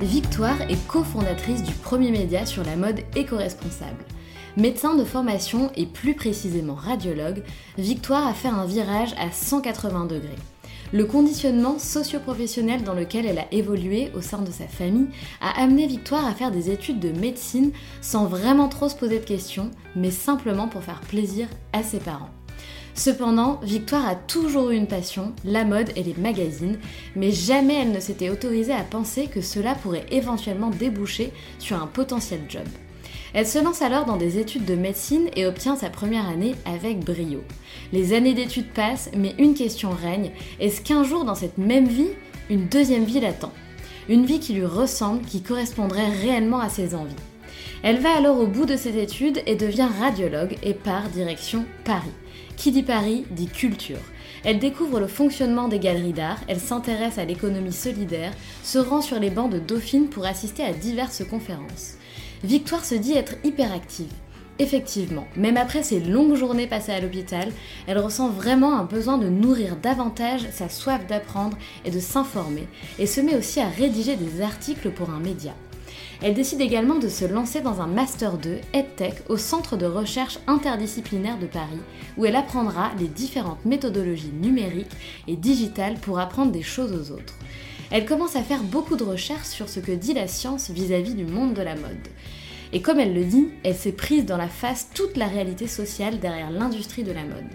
Victoire est cofondatrice du premier média sur la mode éco-responsable. Médecin de formation et plus précisément radiologue, Victoire a fait un virage à 180 degrés. Le conditionnement socio-professionnel dans lequel elle a évolué au sein de sa famille a amené Victoire à faire des études de médecine sans vraiment trop se poser de questions, mais simplement pour faire plaisir à ses parents. Cependant, Victoire a toujours eu une passion, la mode et les magazines, mais jamais elle ne s'était autorisée à penser que cela pourrait éventuellement déboucher sur un potentiel job. Elle se lance alors dans des études de médecine et obtient sa première année avec brio. Les années d'études passent, mais une question règne, est-ce qu'un jour dans cette même vie, une deuxième vie l'attend? Une vie qui lui ressemble, qui correspondrait réellement à ses envies. Elle va alors au bout de ses études et devient radiologue et part direction Paris. Qui dit Paris dit culture. Elle découvre le fonctionnement des galeries d'art, elle s'intéresse à l'économie solidaire, se rend sur les bancs de Dauphine pour assister à diverses conférences. Victoire se dit être hyperactive. Effectivement, même après ces longues journées passées à l'hôpital, elle ressent vraiment un besoin de nourrir davantage sa soif d'apprendre et de s'informer, et se met aussi à rédiger des articles pour un média. Elle décide également de se lancer dans un Master 2 EdTech au Centre de recherche interdisciplinaire de Paris, où elle apprendra les différentes méthodologies numériques et digitales pour apprendre des choses aux autres. Elle commence à faire beaucoup de recherches sur ce que dit la science vis-à-vis du monde de la mode. Et comme elle le dit, elle s'est prise dans la face toute la réalité sociale derrière l'industrie de la mode.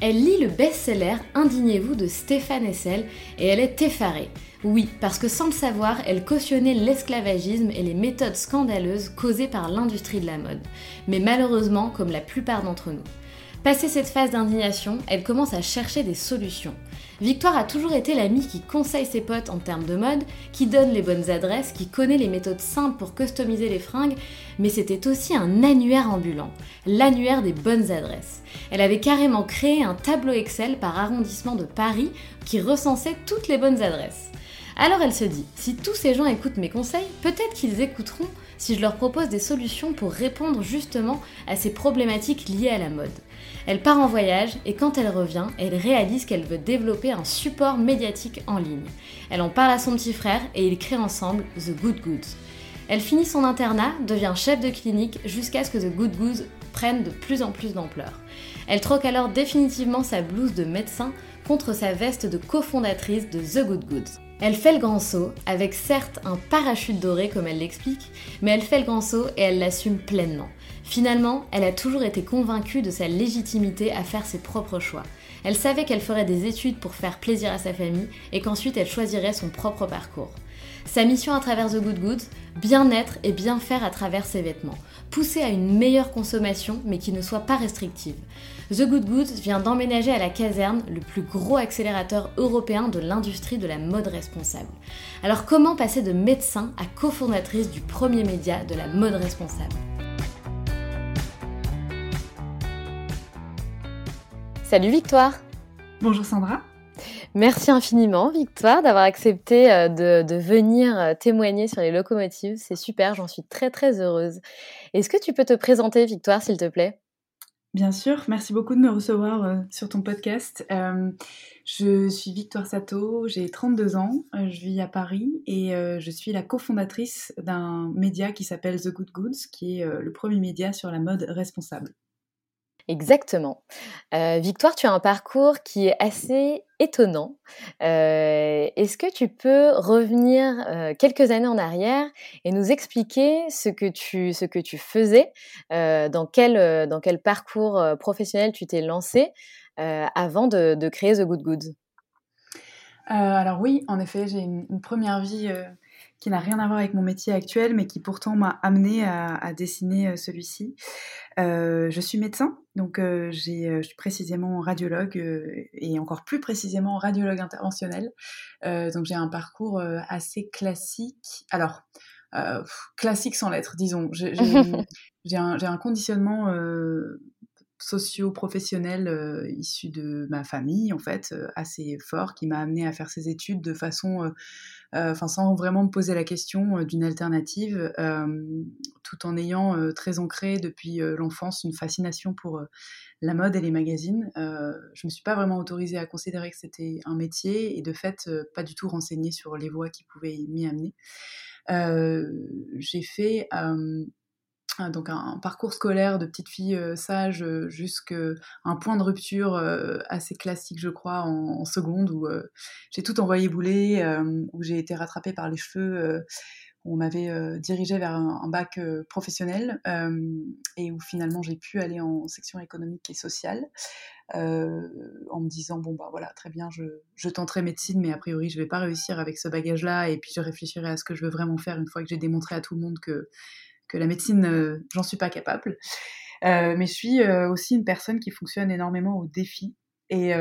Elle lit le best-seller Indignez-vous de Stéphane Hessel et elle est effarée. Oui, parce que sans le savoir, elle cautionnait l'esclavagisme et les méthodes scandaleuses causées par l'industrie de la mode. Mais malheureusement, comme la plupart d'entre nous. Passée cette phase d'indignation, elle commence à chercher des solutions. Victoire a toujours été l'amie qui conseille ses potes en termes de mode, qui donne les bonnes adresses, qui connaît les méthodes simples pour customiser les fringues, mais c'était aussi un annuaire ambulant, l'annuaire des bonnes adresses. Elle avait carrément créé un tableau Excel par arrondissement de Paris qui recensait toutes les bonnes adresses. Alors elle se dit, si tous ces gens écoutent mes conseils, peut-être qu'ils écouteront si je leur propose des solutions pour répondre justement à ces problématiques liées à la mode. Elle part en voyage et quand elle revient, elle réalise qu'elle veut développer un support médiatique en ligne. Elle en parle à son petit frère et ils créent ensemble The Good Goods. Elle finit son internat, devient chef de clinique jusqu'à ce que The Good Goods prenne de plus en plus d'ampleur. Elle troque alors définitivement sa blouse de médecin contre sa veste de cofondatrice de The Good Goods. Elle fait le grand saut, avec certes un parachute doré comme elle l'explique, mais elle fait le grand saut et elle l'assume pleinement. Finalement, elle a toujours été convaincue de sa légitimité à faire ses propres choix. Elle savait qu'elle ferait des études pour faire plaisir à sa famille et qu'ensuite elle choisirait son propre parcours. Sa mission à travers The Good Goods, bien être et bien faire à travers ses vêtements, pousser à une meilleure consommation mais qui ne soit pas restrictive. The Good Goods vient d'emménager à la caserne le plus gros accélérateur européen de l'industrie de la mode responsable. Alors comment passer de médecin à cofondatrice du premier média de la mode responsable? Salut Victoire Bonjour Sandra Merci infiniment, Victoire, d'avoir accepté euh, de, venir euh, témoigner sur les locomotives. C'est super, j'en suis très très heureuse. Est-ce que tu peux te présenter, Victoire, s'il te plaît? Bien sûr, merci beaucoup de me recevoir euh, sur ton podcast. je suis Victoire Sato, j'ai 32 ans, je vis à Paris et je suis la cofondatrice d'un média qui s'appelle The Good Goods, qui est le premier média sur la mode responsable. Exactement. Euh, Victoire, tu as un parcours qui est assez étonnant. Euh, est-ce que tu peux revenir euh, quelques années en arrière et nous expliquer ce que tu, faisais, dans, quel, dans quel parcours professionnel tu t'es lancé avant de, de, créer The Good Goods Alors oui, en effet, j'ai une, première vie qui n'a rien à voir avec mon métier actuel, mais qui pourtant m'a amené à, dessiner euh, celui-ci. Euh, je suis médecin, donc euh, je suis précisément radiologue et encore plus précisément radiologue interventionnel. donc j'ai un parcours assez classique. Alors, classique sans lettres, disons. J'ai un, un, conditionnement socio-professionnel euh, issu de ma famille, en fait, euh, assez fort, qui m'a amené à faire ces études de façon, euh, enfin, sans vraiment me poser la question d'une alternative, tout en ayant très ancré depuis l'enfance une fascination pour la mode et les magazines. je me suis pas vraiment autorisée à considérer que c'était un métier et de fait, pas du tout renseignée sur les voies qui pouvaient m'y amener. j'ai fait donc un, parcours scolaire de petite fille euh, sage euh, jusqu'à un point de rupture euh, assez classique, je crois, en, seconde, où j'ai tout envoyé bouler, où j'ai été rattrapée par les cheveux, où on m'avait dirigée vers un, bac professionnel, et où finalement j'ai pu aller en section économique et sociale. en me disant bon bah voilà très bien je, je, tenterai médecine mais a priori je vais pas réussir avec ce bagage là et puis je réfléchirai à ce que je veux vraiment faire une fois que j'ai démontré à tout le monde que que la médecine, euh, j'en suis pas capable. Euh, mais je suis euh, aussi une personne qui fonctionne énormément au défi. Et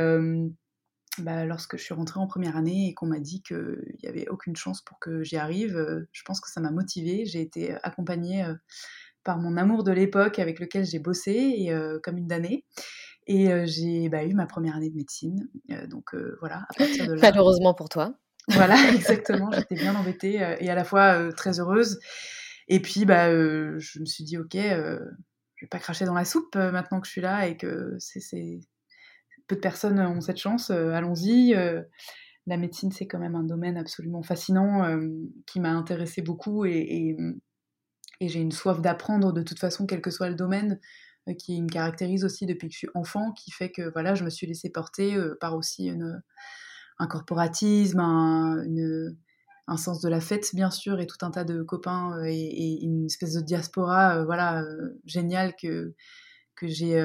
bah, lorsque je suis rentrée en première année et qu'on m'a dit qu'il n'y avait aucune chance pour que j'y arrive, je pense que ça m'a motivée. J'ai été accompagnée par mon amour de l'époque avec lequel j'ai bossé, et, comme une d'année. Et j'ai bah, eu ma première année de médecine. donc voilà, à partir de là. Malheureusement pour toi. Voilà, exactement. J'étais bien embêtée et à la fois très heureuse. Et puis, bah, euh, je me suis dit, ok, euh, je vais pas cracher dans la soupe euh, maintenant que je suis là et que c'est, peu de personnes ont cette chance. allons-y. la médecine, c'est quand même un domaine absolument fascinant qui m'a intéressé beaucoup et, j'ai une soif d'apprendre de toute façon, quel que soit le domaine qui me caractérise aussi depuis que je suis enfant, qui fait que voilà, je me suis laissée porter par aussi un corporatisme, une, un sens de la fête bien sûr et tout un tas de copains euh, et, une espèce de diaspora euh, voilà euh, géniale que j'ai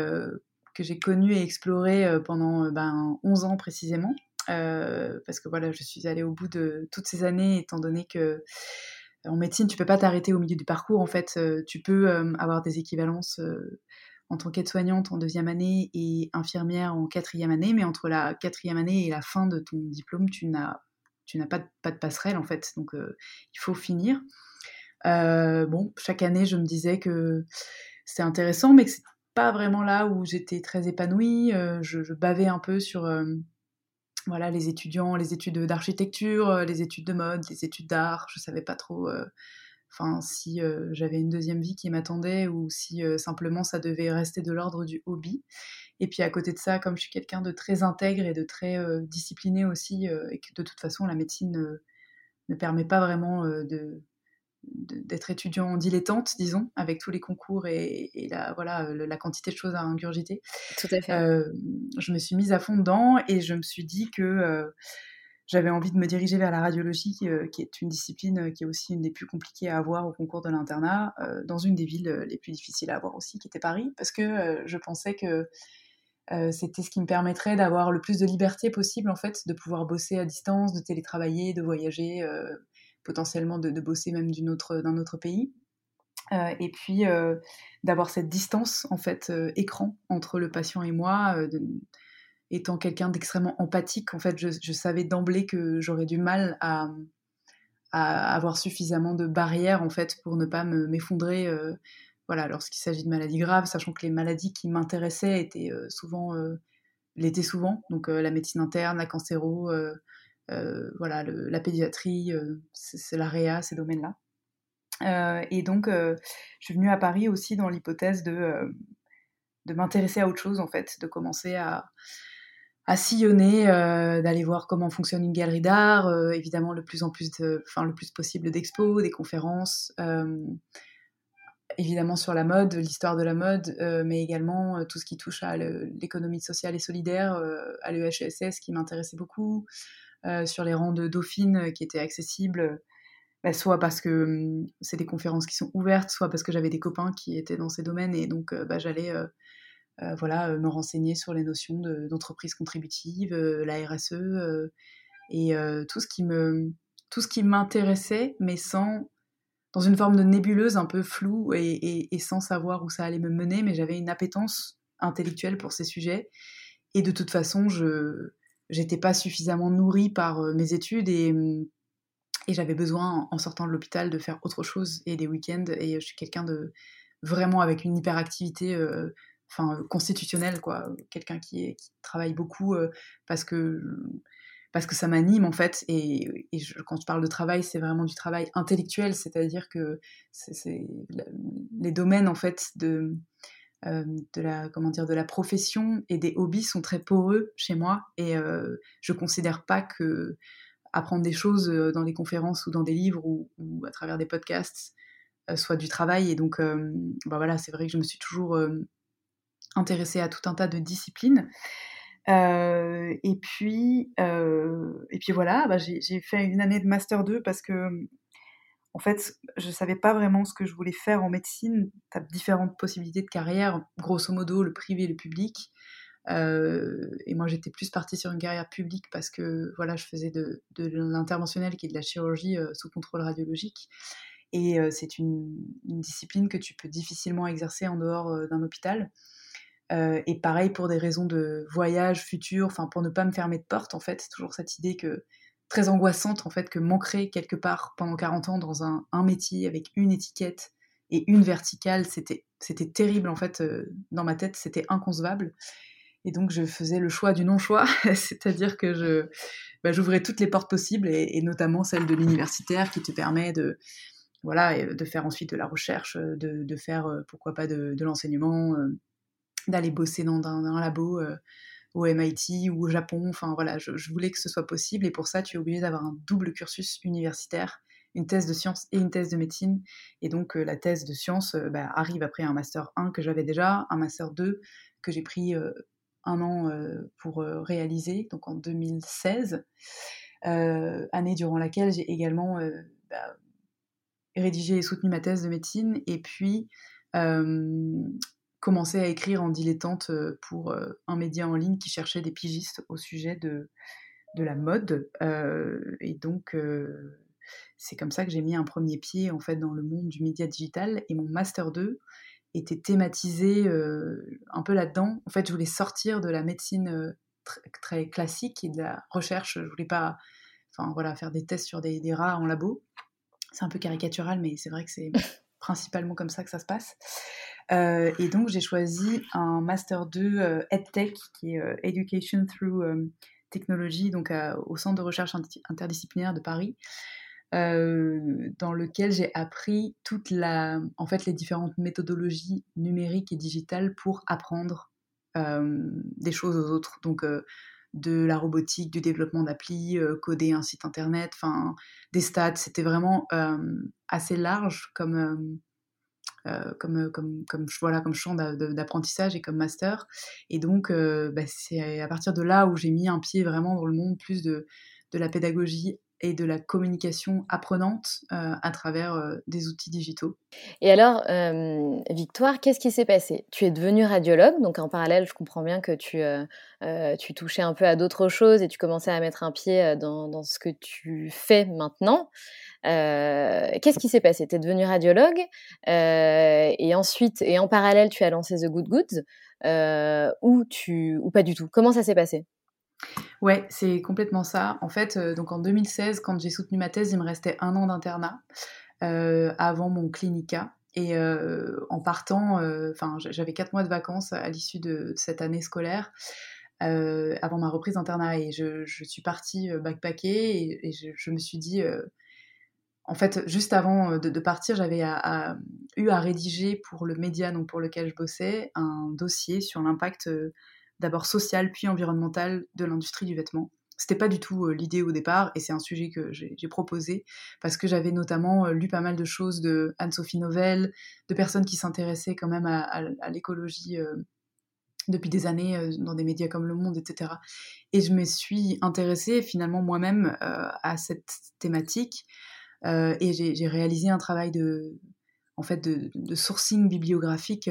que j'ai connu et exploré pendant ben, 11 ans précisément. Parce que voilà je suis allée au bout de toutes ces années étant donné que en médecine tu peux pas t'arrêter au milieu du parcours en fait tu peux avoir des équivalences en tant qu'aide-soignante en deuxième année et infirmière en quatrième année, mais entre la quatrième année et la fin de ton diplôme, tu n'as tu n'as pas de, pas de passerelle en fait, donc euh, il faut finir. Euh, bon, chaque année, je me disais que c'était intéressant, mais que c'est pas vraiment là où j'étais très épanouie. Euh, je, bavais un peu sur voilà les étudiants, les études d'architecture, les études de mode, les études d'art. Je savais pas trop. Si j'avais une deuxième vie qui m'attendait ou si simplement ça devait rester de l'ordre du hobby. Et puis à côté de ça, comme je suis quelqu'un de très intègre et de très euh, discipliné aussi, euh, et que de toute façon la médecine euh, ne permet pas vraiment de, d'être étudiant dilettante, disons, avec tous les concours et, la, voilà, la quantité de choses à ingurgiter. Tout à fait. je me suis mise à fond dedans et je me suis dit que j'avais envie de me diriger vers la radiologie, qui est une discipline qui est aussi une des plus compliquées à avoir au concours de l'internat, dans une des villes les plus difficiles à avoir aussi, qui était Paris, parce que je pensais que euh, c'était ce qui me permettrait d'avoir le plus de liberté possible, en fait, de pouvoir bosser à distance, de télétravailler, de voyager, euh, potentiellement de, bosser même d'un autre, autre pays. Euh, et puis d'avoir cette distance, en fait, écran entre le patient et moi. étant quelqu'un d'extrêmement empathique, en fait, je, savais d'emblée que j'aurais du mal à, avoir suffisamment de barrières, en fait, pour ne pas m'effondrer voilà, lorsqu'il s'agit de maladies graves, sachant que les maladies qui m'intéressaient étaient euh, souvent euh, l'été souvent, donc la médecine interne, la cancéro, voilà, la pédiatrie, c'est la ces domaines-là. et donc, je suis venue à Paris aussi dans l'hypothèse de, m'intéresser à autre chose, en fait, de commencer à, sillonner, d'aller voir comment fonctionne une galerie d'art, évidemment le plus possible d'expos, des conférences, évidemment sur la mode, l'histoire de la mode, euh, mais également euh, tout ce qui touche à l'économie sociale et solidaire, euh, à l'EHESS qui m'intéressait beaucoup, sur les rangs de Dauphine qui étaient accessibles, bah, soit parce que hum, c'est des conférences qui sont ouvertes, soit parce que j'avais des copains qui étaient dans ces domaines et donc bah, j'allais voilà, me renseigner sur les notions d'entreprise contributive, la RSE et tout tout ce qui m'intéressait, mais sans dans une forme de nébuleuse un peu floue et, sans savoir où ça allait me mener, mais j'avais une appétence intellectuelle pour ces sujets. Et de toute façon, je n'étais pas suffisamment nourrie par euh, mes études et, et j'avais besoin, en sortant de l'hôpital, de faire autre chose et des week-ends. Et je suis quelqu'un de vraiment avec une hyperactivité euh, enfin, constitutionnelle, quoi. Quelqu'un qui, travaille beaucoup euh, parce que parce que ça m'anime en fait. Et, quand je parle de travail, c'est vraiment du travail intellectuel, c'est-à-dire que les domaines en fait de, euh, de la comment dire de la profession et des hobbies sont très poreux chez moi et euh, je considère pas que apprendre des choses euh, dans des conférences ou dans des livres ou, à travers des podcasts euh, soit du travail et donc bah voilà c'est vrai que je me suis toujours intéressée à tout un tas de disciplines et puis, et puis voilà, bah, j'ai fait une année de master 2 parce que, en fait, je savais pas vraiment ce que je voulais faire en médecine. Tu as différentes possibilités de carrière, grosso modo, le privé et le public. Et moi, j'étais plus partie sur une carrière publique parce que voilà, je faisais de, de l'interventionnel qui est de la chirurgie sous contrôle radiologique. Et c'est une, discipline que tu peux difficilement exercer en dehors d'un hôpital. Euh, et pareil pour des raisons de voyage futur, enfin pour ne pas me fermer de porte en fait, c'est toujours cette idée que très angoissante en fait que m'ancrer quelque part pendant 40 ans dans un, un, métier avec une étiquette et une verticale, c'était c'était terrible en fait euh, dans ma tête, c'était inconcevable. Et donc je faisais le choix du non-choix, c'est-à-dire que je bah, j'ouvrais toutes les portes possibles et, notamment celle de l'universitaire qui te permet de voilà de faire ensuite de la recherche, de, de faire pourquoi pas de l'enseignement d'aller bosser dans un, labo euh, au MIT ou au Japon. Enfin voilà, je, voulais que ce soit possible et pour ça, tu es obligé d'avoir un double cursus universitaire, une thèse de sciences et une thèse de médecine. Et donc euh, la thèse de sciences euh, bah, arrive après un master 1 que j'avais déjà, un master 2 que j'ai pris un an pour réaliser, donc en 2016, année durant laquelle j'ai également bah, rédigé et soutenu ma thèse de médecine. Et puis, commencé à écrire en dilettante euh, pour euh, un média en ligne qui cherchait des pigistes au sujet de, de la mode. Euh, et donc, c'est comme ça que j'ai mis un premier pied en fait dans le monde du média digital. Et mon master 2 était thématisé un peu là-dedans. En fait, je voulais sortir de la médecine très classique et de la recherche. Je voulais pas, enfin voilà, faire des tests sur des, des rats en labo. C'est un peu caricatural, mais c'est vrai que c'est principalement comme ça que ça se passe. Euh, et donc, j'ai choisi un Master 2 euh, EdTech, qui est euh, Education Through Technology, donc au Centre de recherche interdisciplinaire de Paris, dans lequel j'ai appris toute la, en fait, les différentes méthodologies numériques et digitales pour apprendre des choses aux autres. Donc, de la robotique, du développement d'appli, coder un site internet, enfin des stats. C'était vraiment assez large comme, comme, comme, comme, voilà, comme champ d'apprentissage et comme master. Et donc, euh, bah, c'est à partir de là où j'ai mis un pied vraiment dans le monde plus de, de la pédagogie et de la communication apprenante euh, à travers des outils digitaux. Et alors, Victoire, qu'est-ce qui s'est passé? Tu es devenue radiologue, donc en parallèle, je comprends bien que tu, tu touchais un peu à d'autres choses et tu commençais à mettre un pied dans, dans ce que tu fais maintenant. Qu'est-ce qui s'est passé? Tu es devenue radiologue et ensuite, et en parallèle, tu as lancé The Good Goods ou, tu, ou pas du tout? Comment ça s'est passé? Ouais, c'est complètement ça. En fait, donc en 2016, quand j'ai soutenu ma thèse, il me restait un an d'internat avant mon clinica. Et en partant, enfin, j'avais quatre mois de vacances à l'issue de cette année scolaire. avant ma reprise d'internat. Et je, suis partie backpacker et, je, me suis dit, en fait, juste avant de, partir, j'avais eu à rédiger pour le média donc pour lequel je bossais un dossier sur l'impact d'abord social puis environnemental de l'industrie du vêtement. C'était pas du tout l'idée au départ, et c'est un sujet que j'ai proposé parce que j'avais notamment lu pas mal de choses de Anne-Sophie Novelle, de personnes qui s'intéressaient quand même à, l'écologie depuis des années dans des médias comme Le Monde, etc. Et je me suis intéressée finalement moi-même à cette thématique, et j'ai réalisé un travail de, en fait, de, sourcing bibliographique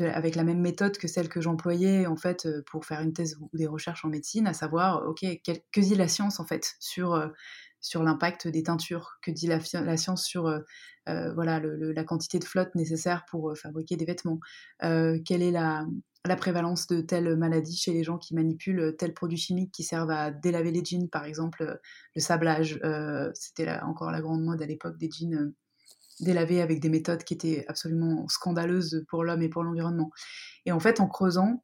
avec la même méthode que celle que j'employais en fait euh, pour faire une thèse ou des recherches en médecine, à savoir, ok, que dit la science en fait sur euh, sur l'impact des teintures, que dit la, science sur euh, voilà la quantité de flotte nécessaire pour fabriquer des vêtements, quelle est la, la prévalence de telle maladie chez les gens qui manipulent tel produit chimique qui servent à délaver les jeans, par exemple le sablage, c'était encore la grande mode à l'époque des jeans délavé avec des méthodes qui étaient absolument scandaleuses pour l'homme et pour l'environnement. Et en fait, en creusant,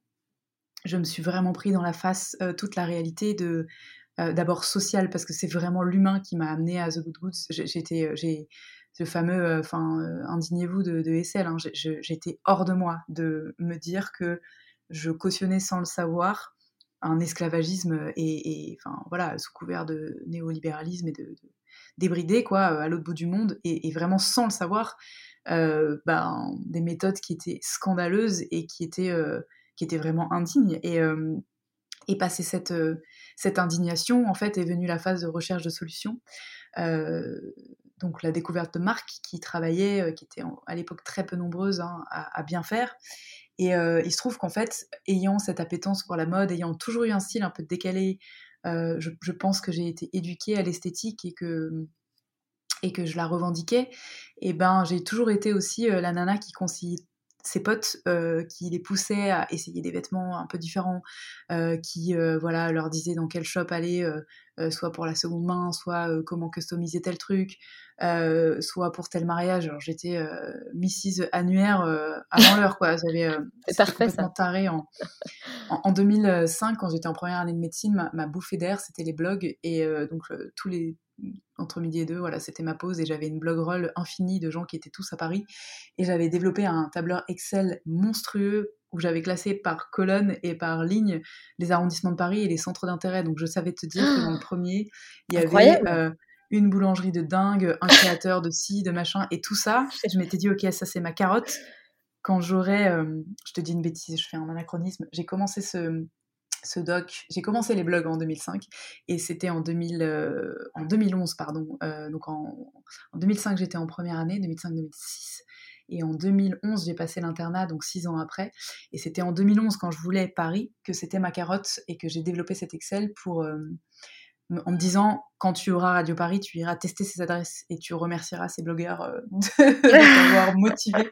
je me suis vraiment pris dans la face euh, toute la réalité de euh, d'abord sociale parce que c'est vraiment l'humain qui m'a amené à The Good Goods. J'étais euh, j'ai ce fameux enfin indignez-vous de, de Hessel. Hein. J'étais hors de moi de me dire que je cautionnais sans le savoir un esclavagisme enfin voilà sous couvert de néolibéralisme et de débridé, quoi, euh, à l'autre bout du monde, et, vraiment sans le savoir, euh, ben, des méthodes qui étaient scandaleuses et qui étaient, euh, qui étaient vraiment indignes. Et, et passer cette, cette indignation, en fait, est venue la phase de recherche de solutions. donc la découverte de marques qui travaillaient, qui étaient à l'époque très peu nombreuses hein, à, bien faire. Et il se trouve qu'en fait, ayant cette appétence pour la mode, ayant toujours eu un style un peu décalé, euh, je, pense que j'ai été éduquée à l'esthétique et que, et que je la revendiquais. Et ben, j'ai toujours été aussi euh, la nana qui conseillait ses potes euh, qui les poussaient à essayer des vêtements un peu différents, qui voilà leur disaient dans quel shop aller, soit pour la seconde main, soit comment customiser tel truc, soit pour tel mariage. J'étais Mrs annuaire avant l'heure quoi. J'avais complètement taré en, en, 2005, quand j'étais en première année de médecine, ma, bouffée d'air, c'était les blogs. Et donc, tous les entre midi et deux, voilà, c'était ma pause et j'avais une blog roll infinie de gens qui étaient tous à Paris. Et j'avais développé un tableur Excel monstrueux où j'avais classé par colonne et par ligne les arrondissements de Paris et les centres d'intérêt. Donc je savais te dire que dans le premier, il y avait euh, une boulangerie de dingue, un créateur de ci, de machin, et tout ça. Je m'étais dit, ok, ça c'est ma carotte quand j'aurais, euh, je te dis une bêtise, je fais un anachronisme, j'ai commencé ce, ce doc, j'ai commencé les blogs en 2005 et c'était en, 2000, euh, 2011, pardon. Euh, donc en, en 2005, j'étais en première année, 2005-2006. Et en 2011, j'ai passé l'internat, donc six ans après. Et c'était en 2011, quand je voulais Paris, que c'était ma carotte et que j'ai développé cet Excel pour, en me disant quand tu auras Radio Paris, tu iras tester ces adresses et tu remercieras ces blogueurs euh, de, t'avoir motivé.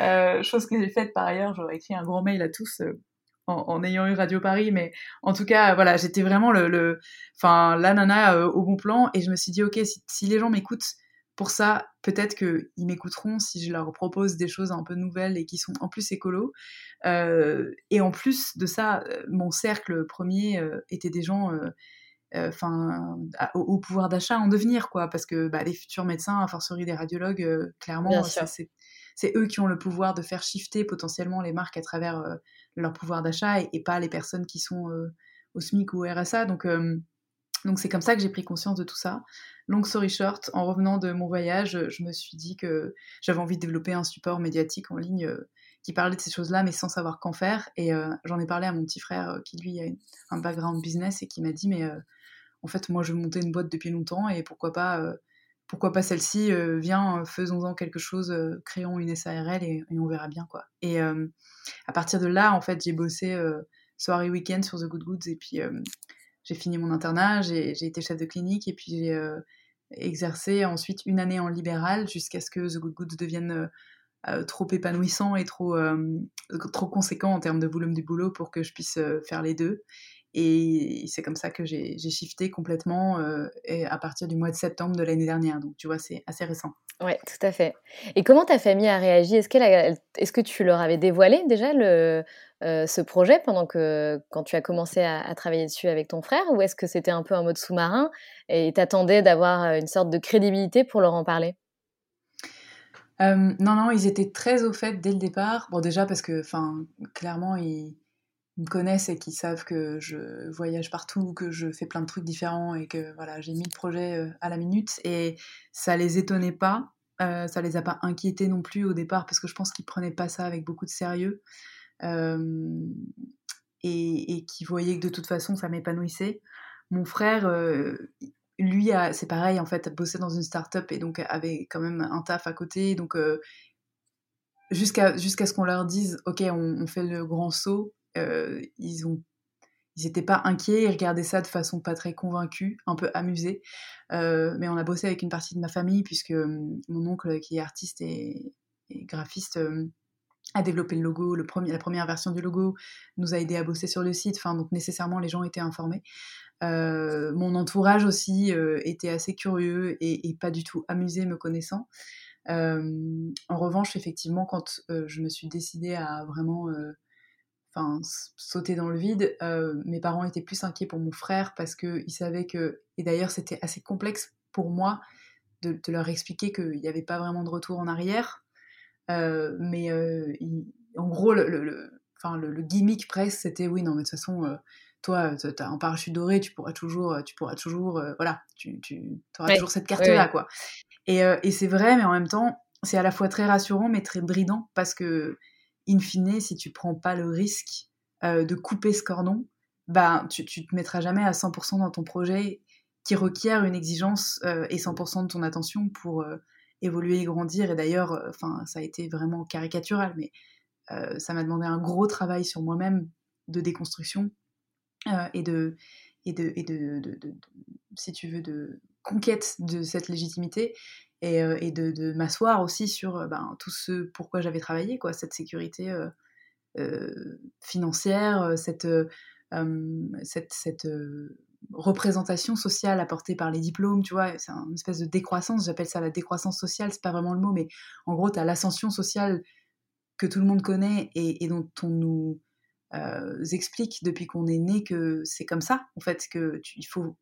Euh, chose que j'ai faite par ailleurs, j'aurais écrit un gros mail à tous euh, en, ayant eu Radio Paris, mais en tout cas, voilà, j'étais vraiment le, enfin, la nana au bon plan et je me suis dit, ok, si, les gens m'écoutent pour ça, peut-être qu'ils m'écouteront si je leur propose des choses un peu nouvelles et qui sont en plus écolo. et en plus de ça, mon cercle premier était des gens euh, enfin au, pouvoir d'achat en devenir quoi parce que bah, les futurs médecins a fortiori des radiologues euh, clairement c'est eux qui ont le pouvoir de faire shifter potentiellement les marques à travers euh, leur pouvoir d'achat et, pas les personnes qui sont au SMIC ou au RSA donc donc c'est comme ça que j'ai pris conscience de tout ça. Long story short, en revenant de mon voyage, je me suis dit que j'avais envie de développer un support médiatique en ligne qui parlait de ces choses-là, mais sans savoir qu'en faire. Et j'en ai parlé à mon petit frère qui, lui, a un background business et qui m'a dit, mais en fait, moi, je monter une boîte depuis longtemps et pourquoi pas, euh, pourquoi pas celle-ci euh, Viens, euh, faisons-en quelque chose, créons une SARL et, on verra bien quoi. Et à partir de là, en fait, j'ai bossé soirée week-end sur The Good Goods et puis j'ai fini mon internat, j'ai été chef de clinique et puis j'ai exercé ensuite une année en libéral jusqu'à ce que The Good Goods devienne trop épanouissant et trop, trop conséquent en termes de volume du boulot pour que je puisse faire les deux. Et c'est comme ça que j'ai shifté complètement euh, et à partir du mois de septembre de l'année dernière. Donc, tu vois, c'est assez récent. Ouais, tout à fait. Et comment ta famille a réagi? Est-ce est que tu leur avais dévoilé déjà le, ce projet pendant que quand tu as commencé à, travailler dessus avec ton frère? Ou est-ce que c'était un peu un mode sous-marin et t'attendais d'avoir une sorte de crédibilité pour leur en parler? Non, non, ils étaient très au fait dès le départ. Bon, déjà parce que, enfin, clairement, ils, me connaissent et qui savent que je voyage partout, que je fais plein de trucs différents et que voilà, j'ai mis le projet euh, à la minute. Et ça les étonnait pas, euh, ça les a pas inquiétés non plus au départ parce que je pense qu'ils prenaient pas ça avec beaucoup de sérieux euh, et, et qui voyaient que de toute façon ça m'épanouissait. Mon frère, lui, c'est pareil en fait, bossé dans une start-up et donc avait quand même un taf à côté. Donc jusqu'à jusqu'à ce qu'on leur dise, ok, on fait le grand saut euh, ils ont ils n'étaient pas inquiets, ils regardaient ça de façon pas très convaincue, un peu amusée. Euh, mais on a bossé avec une partie de ma famille, puisque hum, mon oncle, qui est artiste et, graphiste, a développé le logo, le premier, la première version du logo, nous a aidé à bosser sur le site, enfin, donc nécessairement les gens étaient informés. Euh, mon entourage aussi était assez curieux et, pas du tout amusé me connaissant. en revanche, effectivement, quand je me suis décidée à vraiment enfin sauter dans le vide. Euh, mes parents étaient plus inquiets pour mon frère parce qu'ils savaient que, et d'ailleurs c'était assez complexe pour moi de, leur expliquer qu'il n'y avait pas vraiment de retour en arrière. Euh, mais euh, en gros, le, le, enfin, le, gimmick presque, c'était oui, non, mais de toute façon, toi, tu as un parachute doré, tu pourras toujours, tu pourras toujours, voilà, tu, tu auras toujours cette carte-là, quoi. Et, et c'est vrai, mais en même temps, c'est à la fois très rassurant, mais très bridant parce que in fine, si tu prends pas le risque euh, de couper ce cordon, bah, tu, tu te mettras jamais à 100% dans ton projet qui requiert une exigence euh, et 100% de ton attention pour euh, évoluer et grandir. Et d'ailleurs, enfin, ça a été vraiment caricatural, mais ça m'a demandé un gros travail sur moi-même de déconstruction et de et de, et de, si tu veux, de conquête de cette légitimité et, euh, de, m'asseoir aussi sur euh, ben, tout ce pourquoi j'avais travaillé, quoi, cette sécurité euh, financière, cette, cette, représentation sociale apportée par les diplômes, tu vois, c'est une espèce de décroissance, j'appelle ça la décroissance sociale, c'est pas vraiment le mot, mais en gros, tu as l'ascension sociale que tout le monde connaît et, dont on nous explique depuis qu'on est né que c'est comme ça, en fait, que il faut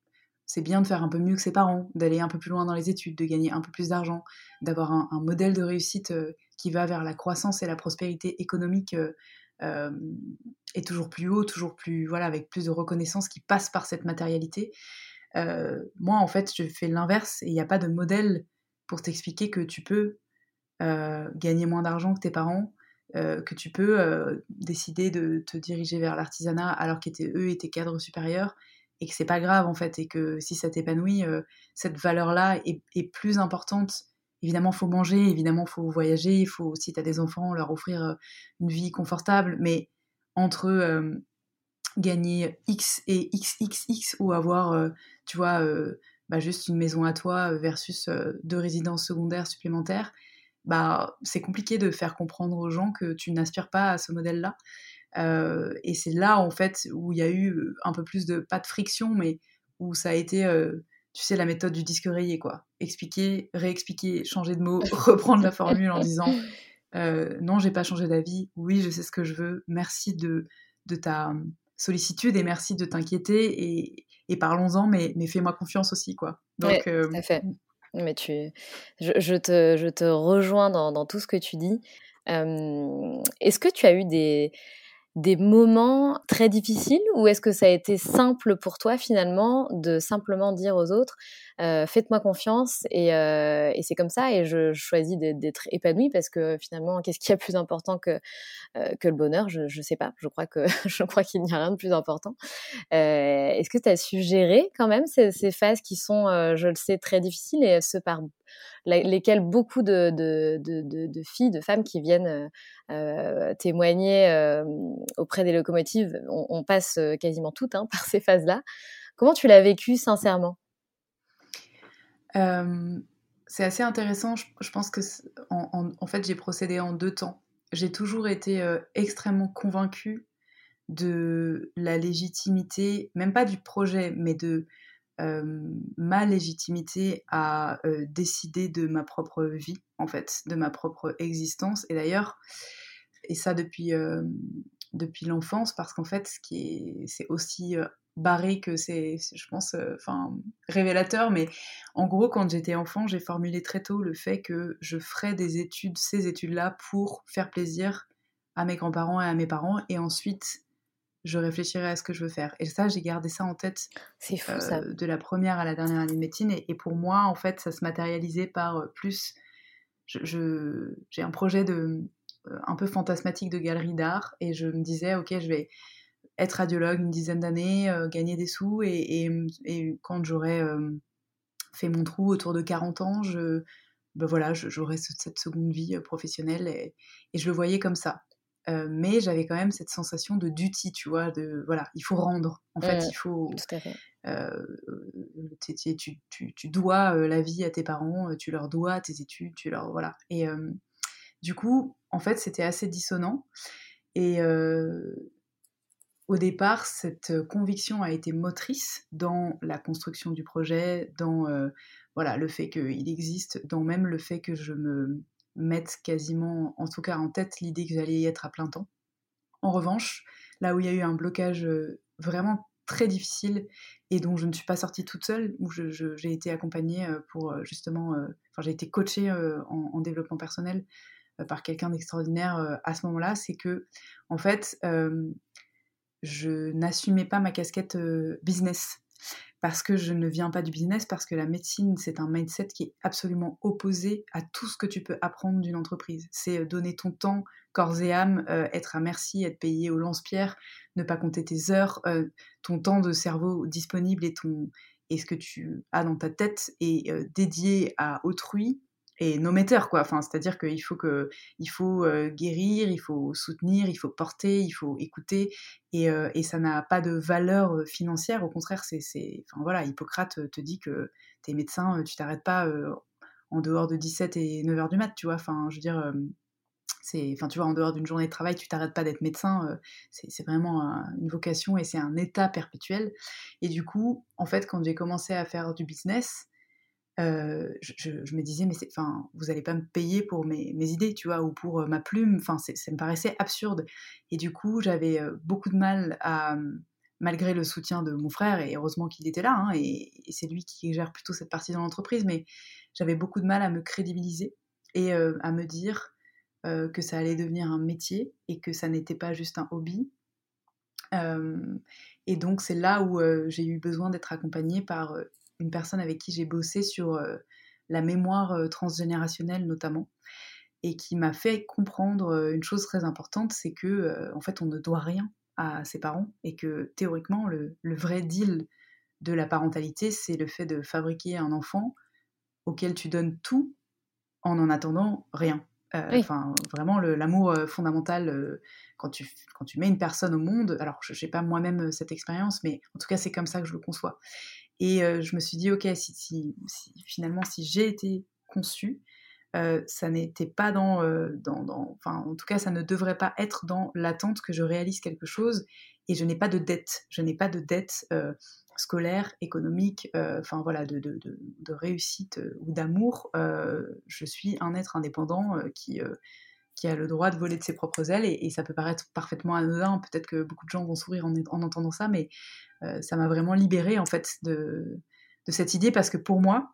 c'est bien de faire un peu mieux que ses parents, d'aller un peu plus loin dans les études, de gagner un peu plus d'argent, d'avoir un, modèle de réussite euh, qui va vers la croissance et la prospérité économique euh, euh, et toujours plus haut, toujours plus, voilà, avec plus de reconnaissance qui passe par cette matérialité. moi, en fait, je fais l'inverse et il n'y a pas de modèle pour t'expliquer que tu peux gagner moins d'argent que tes parents, que tu peux décider de te diriger vers l'artisanat alors qu'eux étaient cadres supérieurs et que c'est pas grave en fait et que si ça t'épanouit, euh, cette valeur-là est, plus importante. Évidemment, faut manger, évidemment, faut voyager, il faut si tu as des enfants leur offrir euh, une vie confortable, mais entre euh, gagner X et XXX ou avoir, tu vois, bah, juste une maison à toi versus deux résidences secondaires supplémentaires, bah c'est compliqué de faire comprendre aux gens que tu n'aspires pas à ce modèle-là. Euh, et c'est là, en fait, où il y a eu euh, un peu plus de, pas de friction, mais où ça a été, euh, tu sais, la méthode du disque rayé, quoi. Expliquer, réexpliquer, changer de mots, reprendre la formule en disant non, j'ai pas changé d'avis, oui, je sais ce que je veux, merci de, de ta sollicitude et merci de t'inquiéter et, et parlons-en, mais, mais fais-moi confiance aussi, quoi. Donc, tout à fait. Mais tu, je, je, te, je te rejoins dans, dans, tout ce que tu dis. Est-ce que tu as eu des, des moments très difficiles ou est-ce que ça a été simple pour toi finalement de simplement dire aux autres euh, faites-moi confiance euh, et, c'est comme ça et je, choisis d'être épanouie parce que finalement qu'est-ce qui est plus important que, euh, que le bonheur? Je, ne sais pas. Je crois que je crois qu'il n'y a rien de plus important. Est-ce que tu as suggéré quand même ces, ces, phases qui sont je le sais très difficiles et ce par lesquelles beaucoup de, filles, de femmes qui viennent témoigner auprès des locomotives, on, passe quasiment toutes hein, par ces phases-là. Comment tu l'as vécu sincèrement? C'est assez intéressant. Je, pense que en, en, fait j'ai procédé en deux temps. J'ai toujours été extrêmement convaincue de la légitimité, même pas du projet, mais de ma légitimité à décider de ma propre vie, en fait, de ma propre existence. Et d'ailleurs, et ça depuis, depuis l'enfance parce qu'en fait, ce qui est, c'est aussi barré que c'est, je pense, enfin révélateur. Mais en gros, quand j'étais enfant, j'ai formulé très tôt le fait que je ferais des études, ces études-là, pour faire plaisir à mes grands-parents et à mes parents, et ensuite je réfléchirai à ce que je veux faire. Et ça, j'ai gardé ça en tête de la première à la dernière année de médecine. Et, pour moi, en fait, ça se matérialisait par plus. Je, j'ai un projet de, un peu fantasmatique de galerie d'art et je me disais, ok, je vais être radiologue une dizaine d'années, gagner des sous et, et, quand j'aurai fait mon trou autour de 40 ans, je, ben voilà, j'aurai cette seconde vie professionnelle et, et, je le voyais comme ça. Mais j'avais quand même cette sensation de duty, tu vois, de voilà, il faut rendre. En fait, il faut. Tout à fait. tu, tu, tu, dois la vie à tes parents, tu leur dois tes études, tu leur voilà. Et du coup, en fait, c'était assez dissonant. Et au départ, cette conviction a été motrice dans la construction du projet, dans voilà, le fait qu'il existe, dans même le fait que je me mette quasiment, en tout cas en tête, l'idée que j'allais y être à plein temps. En revanche, là où il y a eu un blocage vraiment très difficile et dont je ne suis pas sortie toute seule, où j'ai été accompagnée pour justement, enfin j'ai été coachée en, développement personnel euh, par quelqu'un d'extraordinaire euh, à ce moment-là, c'est que, en fait, euh, je n'assumais pas ma casquette business parce que je ne viens pas du business, parce que la médecine, c'est un mindset qui est absolument opposé à tout ce que tu peux apprendre d'une entreprise. C'est donner ton temps, corps et âme, être à merci, être payé au lance-pierre, ne pas compter tes heures, ton temps de cerveau disponible et, ton, et ce que tu as dans ta tête est dédié à autrui, et nometteur quoi. Enfin c'est à dire qu'il faut que il faut euh, guérir il faut soutenir il faut porter il faut écouter. Et, euh, et ça n'a pas de valeur euh, financière. Au contraire c'est enfin voilà Hippocrate te dit que t'es médecin tu t'arrêtes pas en dehors de 17 et 9 heures du mat tu vois. Enfin je veux dire c'est enfin tu vois en dehors d'une journée de travail tu t'arrêtes pas d'être médecin c'est vraiment une vocation et c'est un état perpétuel. Et du coup en fait quand j'ai commencé à faire du business euh, je, me disais, mais enfin, vous n'allez pas me payer pour mes, idées, tu vois, ou pour euh, ma plume. Enfin, ça me paraissait absurde. Et du coup, j'avais euh, beaucoup de mal à, malgré le soutien de mon frère, et heureusement qu'il était là, hein, et, c'est lui qui gère plutôt cette partie dans l'entreprise, mais j'avais beaucoup de mal à me crédibiliser et à me dire que ça allait devenir un métier et que ça n'était pas juste un hobby. et donc, c'est là où j'ai eu besoin d'être accompagnée par une personne avec qui j'ai bossé sur euh, la mémoire euh, transgénérationnelle notamment, et qui m'a fait comprendre euh, une chose très importante, c'est que en fait on ne doit rien à ses parents et que théoriquement le, vrai deal de la parentalité, c'est le fait de fabriquer un enfant auquel tu donnes tout en en attendant rien. Enfin, vraiment l'amour fondamental quand, tu, quand tu mets une personne au monde. Alors, je n'ai pas moi-même cette expérience, mais en tout cas, c'est comme ça que je le conçois. Et euh, je me suis dit, ok, si, finalement, si j'ai été conçue, euh, ça n'était pas dans, euh, dans, dans, Enfin, en tout cas, ça ne devrait pas être dans l'attente que je réalise quelque chose. Et je n'ai pas de dette. Je n'ai pas de dette scolaire, économique, enfin voilà, de, de réussite ou d'amour. je suis un être indépendant qui qui a le droit de voler de ses propres ailes, et, ça peut paraître parfaitement anodin, peut-être que beaucoup de gens vont sourire en, entendant ça, mais euh, ça m'a vraiment libérée en fait de, cette idée, parce que pour moi,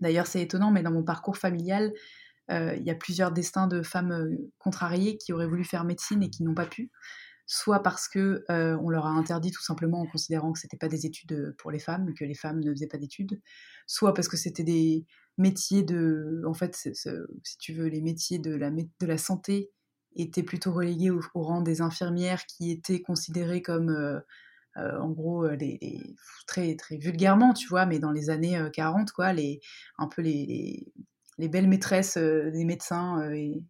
d'ailleurs c'est étonnant, mais dans mon parcours familial, euh, il y a plusieurs destins de femmes euh, contrariées qui auraient voulu faire médecine et qui n'ont pas pu, soit parce que on leur a interdit tout simplement en considérant que c'était pas des études pour les femmes, que les femmes ne faisaient pas d'études, soit parce que c'était des métiers de, en fait, si tu veux, les métiers de la, santé étaient plutôt relégués au, rang des infirmières qui étaient considérées comme, euh, euh, en gros, euh, très, très vulgairement, tu vois, mais dans les années 40, quoi, les, un peu les, les, belles maîtresses des médecins et,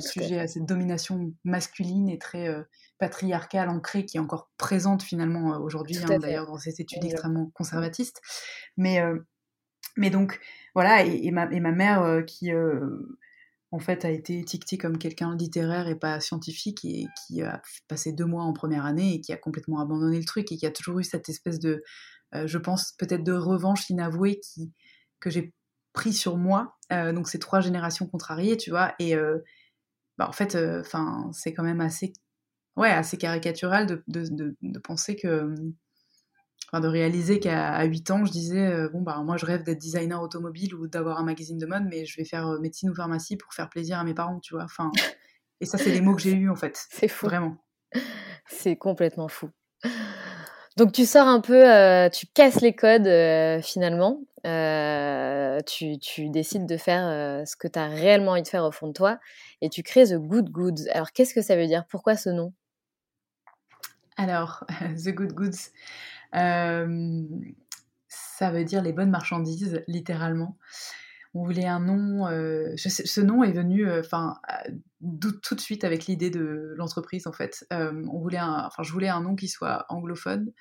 sujet à cette domination masculine et très patriarcale ancrée qui est encore présente finalement aujourd'hui, hein, d'ailleurs dans cette étude extrêmement conservatiste. Mais mais donc, voilà, et, ma, et ma, mère euh, qui, euh, en fait, a été étiquetée comme quelqu'un littéraire et pas scientifique et qui a passé deux mois en première année et qui a complètement abandonné le truc et qui a toujours eu cette espèce de, euh, je pense, peut-être de revanche inavouée qui, que j'ai pris sur moi. donc, ces trois générations contrariées, tu vois, et bah, en fait, enfin c'est quand même assez ouais, assez caricatural de, de, de, penser que. Enfin, de réaliser qu'à 8 ans, je disais, bon, bah, moi, je rêve d'être designer automobile ou d'avoir un magazine de mode, mais je vais faire médecine ou pharmacie pour faire plaisir à mes parents, tu vois. Enfin, et ça, c'est les mots que j'ai eus, en fait. C'est fou. Vraiment. C'est complètement fou. Donc tu sors un peu, euh, tu casses les codes euh, finalement. Euh, tu, tu, décides de faire ce que tu as réellement envie de faire au fond de toi et tu crées The Good Goods. Alors qu'est-ce que ça veut dire? Pourquoi ce nom? Alors, The Good Goods, ça veut dire les bonnes marchandises, littéralement on voulait un nom. Euh, ce nom est venu, euh, enfin, tout de suite avec l'idée de l'entreprise en fait. Euh, on voulait je voulais un nom qui soit anglophone,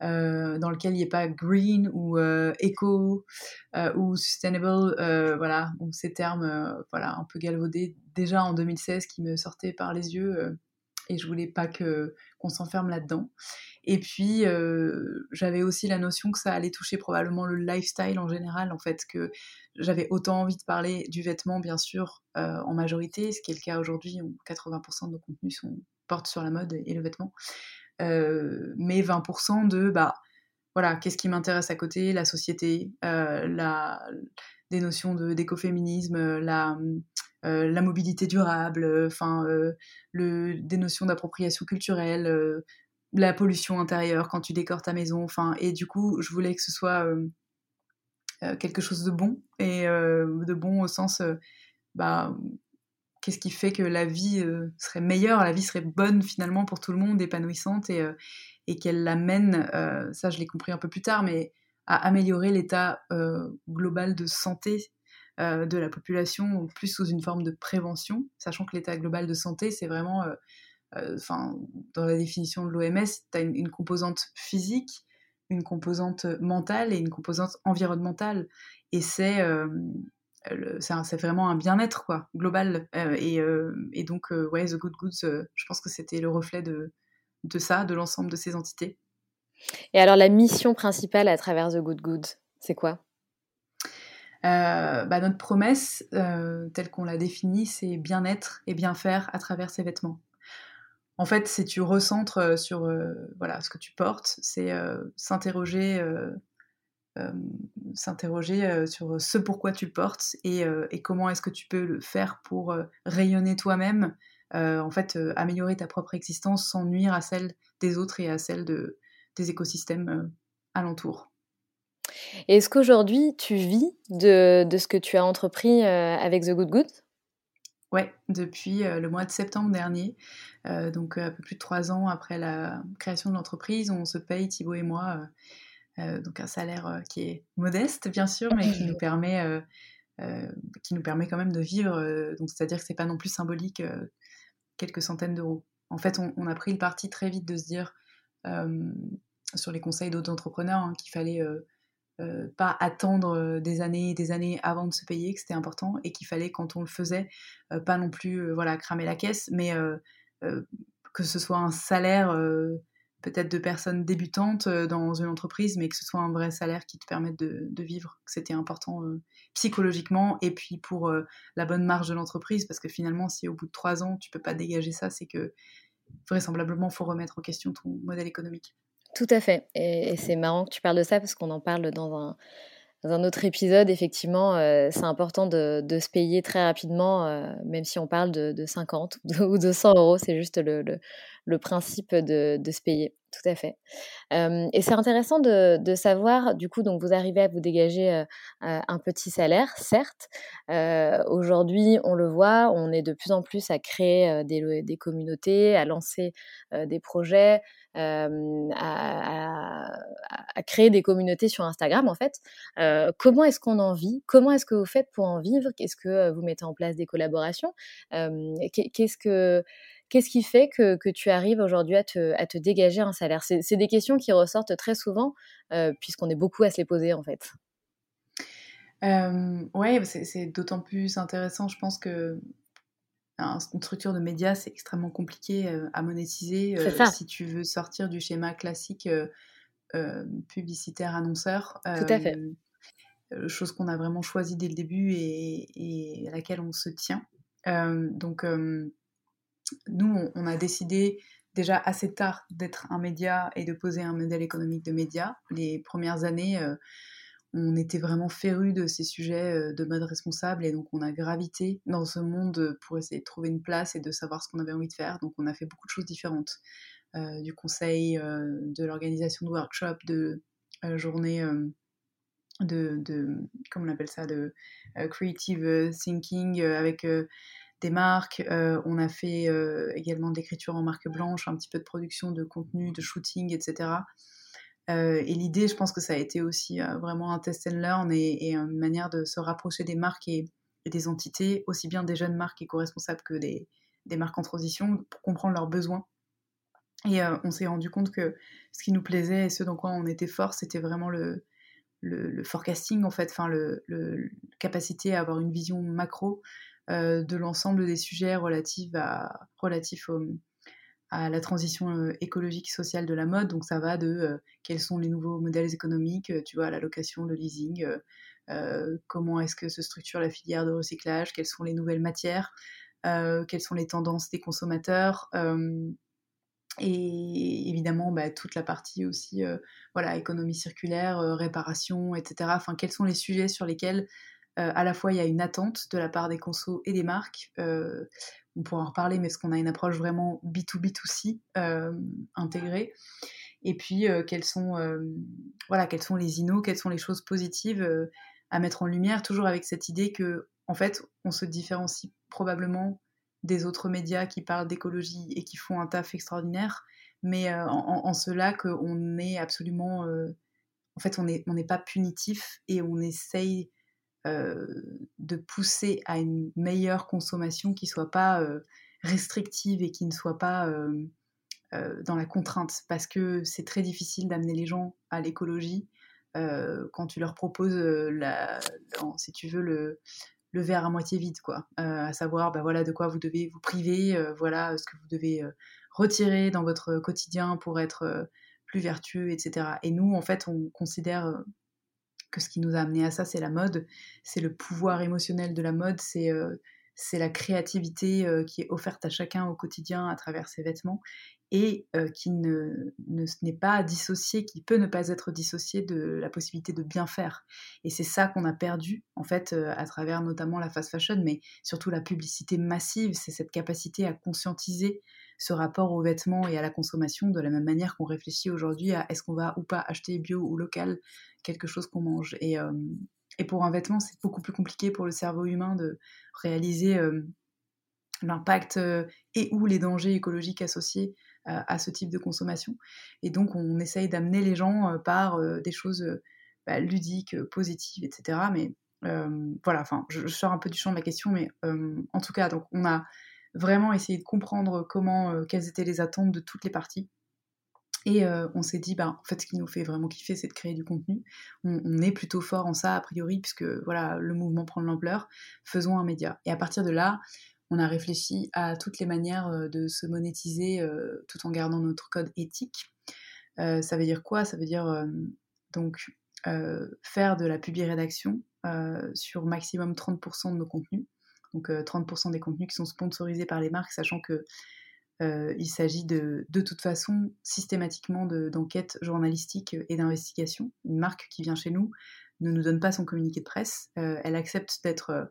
dans lequel il n'y ait pas green ou éco ou sustainable, voilà, ou ces termes, voilà, un peu galvaudés déjà en 2016 qui me sortaient par les yeux et je voulais pas que qu'on s'enferme là-dedans. Et puis euh, j'avais aussi la notion que ça allait toucher probablement le lifestyle en général, en fait, que j'avais autant envie de parler du vêtement, bien sûr, euh, en majorité, ce qui est le cas aujourd'hui, 80% de nos contenus portent sur la mode et le vêtement, euh, mais 20% de bah voilà, qu'est-ce qui m'intéresse à côté, la société, la, des notions d'écoféminisme, la la mobilité durable, euh, enfin euh, des notions d'appropriation culturelle, la pollution intérieure quand tu décores ta maison, enfin et du coup je voulais que ce soit quelque chose de bon et de bon au sens bah qu'est-ce qui fait que la vie serait meilleure, la vie serait bonne finalement pour tout le monde, épanouissante et, et qu'elle l'amène, ça je l'ai compris un peu plus tard, mais à améliorer l'état global de santé euh, de la population, plus sous une forme de prévention, sachant que l'état global de santé, c'est vraiment, euh, euh, enfin, dans la définition de l'OMS, tu as une, composante physique, une composante mentale et une composante environnementale. Et c'est vraiment un bien-être quoi global. Et, donc The Good Goods je pense que c'était le reflet de, de ça de l'ensemble de ces entités. Et alors la mission principale à travers The Good Goods c'est quoi? Euh, bah, notre promesse, euh, telle qu'on l'a définie, c'est bien-être et bien faire à travers ses vêtements. En fait, si tu recentres euh, sur voilà, ce que tu portes, c'est s'interroger s'interroger sur ce pourquoi tu portes et, et comment est-ce que tu peux le faire pour rayonner toi-même, en fait améliorer ta propre existence sans nuire à celle des autres et à celle de, des écosystèmes alentours. Est-ce qu'aujourd'hui, tu vis de, ce que tu as entrepris euh, avec The Good Good? Ouais, depuis euh, le mois de septembre dernier, euh, donc un peu plus de trois ans après la création de l'entreprise, on se paye, Thibaut et moi, donc un salaire qui est modeste, bien sûr, mais qui nous permet, qui nous permet quand même de vivre. donc c'est-à-dire que c'est pas non plus symbolique, quelques centaines d'euros. En fait, on, a pris le parti très vite de se dire, sur les conseils d'autres entrepreneurs, hein, qu'il fallait euh, pas attendre euh, des années et des années avant de se payer, que c'était important et qu'il fallait quand on le faisait, euh, pas non plus voilà cramer la caisse, mais que ce soit un salaire peut-être de personnes débutantes dans une entreprise, mais que ce soit un vrai salaire qui te permette de, vivre. C'était important psychologiquement et puis pour la bonne marge de l'entreprise, parce que finalement, si au bout de trois ans, tu peux pas dégager ça, c'est que vraisemblablement, il faut remettre en question ton modèle économique. Tout à fait. Et, c'est marrant que tu parles de ça parce qu'on en parle dans un, autre épisode. Effectivement, euh, c'est important de, se payer très rapidement, euh, même si on parle de, de 50 ou de 100 euros. C'est juste le, principe de, se payer. Tout à fait. Euh, et c'est intéressant de, savoir, du coup, donc vous arrivez à vous dégager un petit salaire, certes. Aujourd'hui, on le voit, on est de plus en plus à créer des communautés, à lancer des projets, à, créer des communautés sur Instagram en fait. comment est-ce qu'on en vit? Comment est-ce que vous faites pour en vivre? Est-ce que vous mettez en place des collaborations? Qu'est-ce que Qu'est-ce qui fait que, tu arrives aujourd'hui à te, dégager un salaire? C'est des questions qui ressortent très souvent, puisqu'on est beaucoup à se les poser en fait. Euh, ouais, c'est d'autant plus intéressant, je pense que une structure de médias, c'est extrêmement compliqué euh, à monétiser. Euh, si tu veux sortir du schéma classique euh, publicitaire annonceur. Tout à fait. chose qu'on a vraiment choisi dès le début et, à laquelle on se tient. donc, nous, on, a décidé déjà assez tard d'être un média et de poser un modèle économique de média. Les premières années, on était vraiment férus de ces sujets de mode responsable et donc on a gravité dans ce monde pour essayer de trouver une place et de savoir ce qu'on avait envie de faire. Donc on a fait beaucoup de choses différentes. du conseil, de l'organisation de workshops, de journées de, de, comment on appelle ça, de creative thinking avec des marques. on a fait également de l'écriture en marque blanche, un petit peu de production de contenu, de shooting, etc. et l'idée, je pense que ça a été aussi vraiment un test and learn et, une manière de se rapprocher des marques et, des entités, aussi bien des jeunes marques éco-responsables que des, marques en transition, pour comprendre leurs besoins. Et on s'est rendu compte que ce qui nous plaisait et ce dans quoi on était fort, c'était vraiment le, le, forecasting, en fait, enfin, le, capacité à avoir une vision macro euh, de l'ensemble des sujets relatifs à, relatifs à la transition euh, écologique sociale de la mode. Donc ça va de euh, quels sont les nouveaux modèles économiques, tu vois, la location, le leasing, comment est-ce que se structure la filière de recyclage, quelles sont les nouvelles matières, quelles sont les tendances des consommateurs. Et évidemment, bah, toute la partie aussi, euh, voilà, économie circulaire, euh, réparation, etc. Enfin, quels sont les sujets sur lesquels, euh, à la fois, il y a une attente de la part des consos et des marques. On pourra en reparler, mais est-ce qu'on a une approche vraiment B2B2C intégrée. Et puis, quels sont, voilà, quels sont les innos, quelles sont les choses positives à mettre en lumière, toujours avec cette idée que, en fait, on se différencie probablement des autres médias qui parlent d'écologie et qui font un taf extraordinaire, mais euh, en, cela qu'on est absolument... Euh, en fait, on n'est pas punitif et on essaye euh, de pousser à une meilleure consommation qui soit pas restrictive et qui ne soit pas dans la contrainte, parce que c'est très difficile d'amener les gens à l'écologie quand tu leur proposes, si tu veux, le, verre à moitié vide, quoi. Euh, à savoir, bah, voilà de quoi vous devez vous priver, euh, voilà ce que vous devez euh, retirer dans votre quotidien pour être plus vertueux, etc. Et nous, en fait, on considère que ce qui nous a amené à ça, c'est la mode, c'est le pouvoir émotionnel de la mode, c'est c'est la créativité qui est offerte à chacun au quotidien à travers ses vêtements et qui ne, n'est pas dissocié, qui peut ne pas être dissocié de la possibilité de bien faire. Et c'est ça qu'on a perdu, en fait, à travers notamment la fast fashion, mais surtout la publicité massive, c'est cette capacité à conscientiser ce rapport aux vêtements et à la consommation de la même manière qu'on réfléchit aujourd'hui à est-ce qu'on va ou pas acheter bio ou local quelque chose qu'on mange. Et, et pour un vêtement, c'est beaucoup plus compliqué pour le cerveau humain de réaliser l'impact et ou les dangers écologiques associés à ce type de consommation. Et donc, on essaye d'amener les gens par des choses bah, ludiques, positives, etc. Mais voilà, enfin, je, sors un peu du champ de la question, mais en tout cas, donc, on a vraiment essayé de comprendre comment, quelles étaient les attentes de toutes les parties. Et on s'est dit, bah, en fait, ce qui nous fait vraiment kiffer, c'est de créer du contenu. On, est plutôt fort en ça, a priori, puisque voilà, le mouvement prend de l'ampleur. Faisons un média. Et à partir de là, on a réfléchi à toutes les manières euh, de se monétiser euh, tout en gardant notre code éthique. Euh, ça veut dire quoi? Ça veut dire donc faire de la publi-rédaction sur maximum 30% de nos contenus. Donc 30% des contenus qui sont sponsorisés par les marques, sachant que il s'agit de, de toute façon systématiquement d'enquêtes journalistiques et d'investigations. Une marque qui vient chez nous ne nous donne pas son communiqué de presse, elle accepte d'être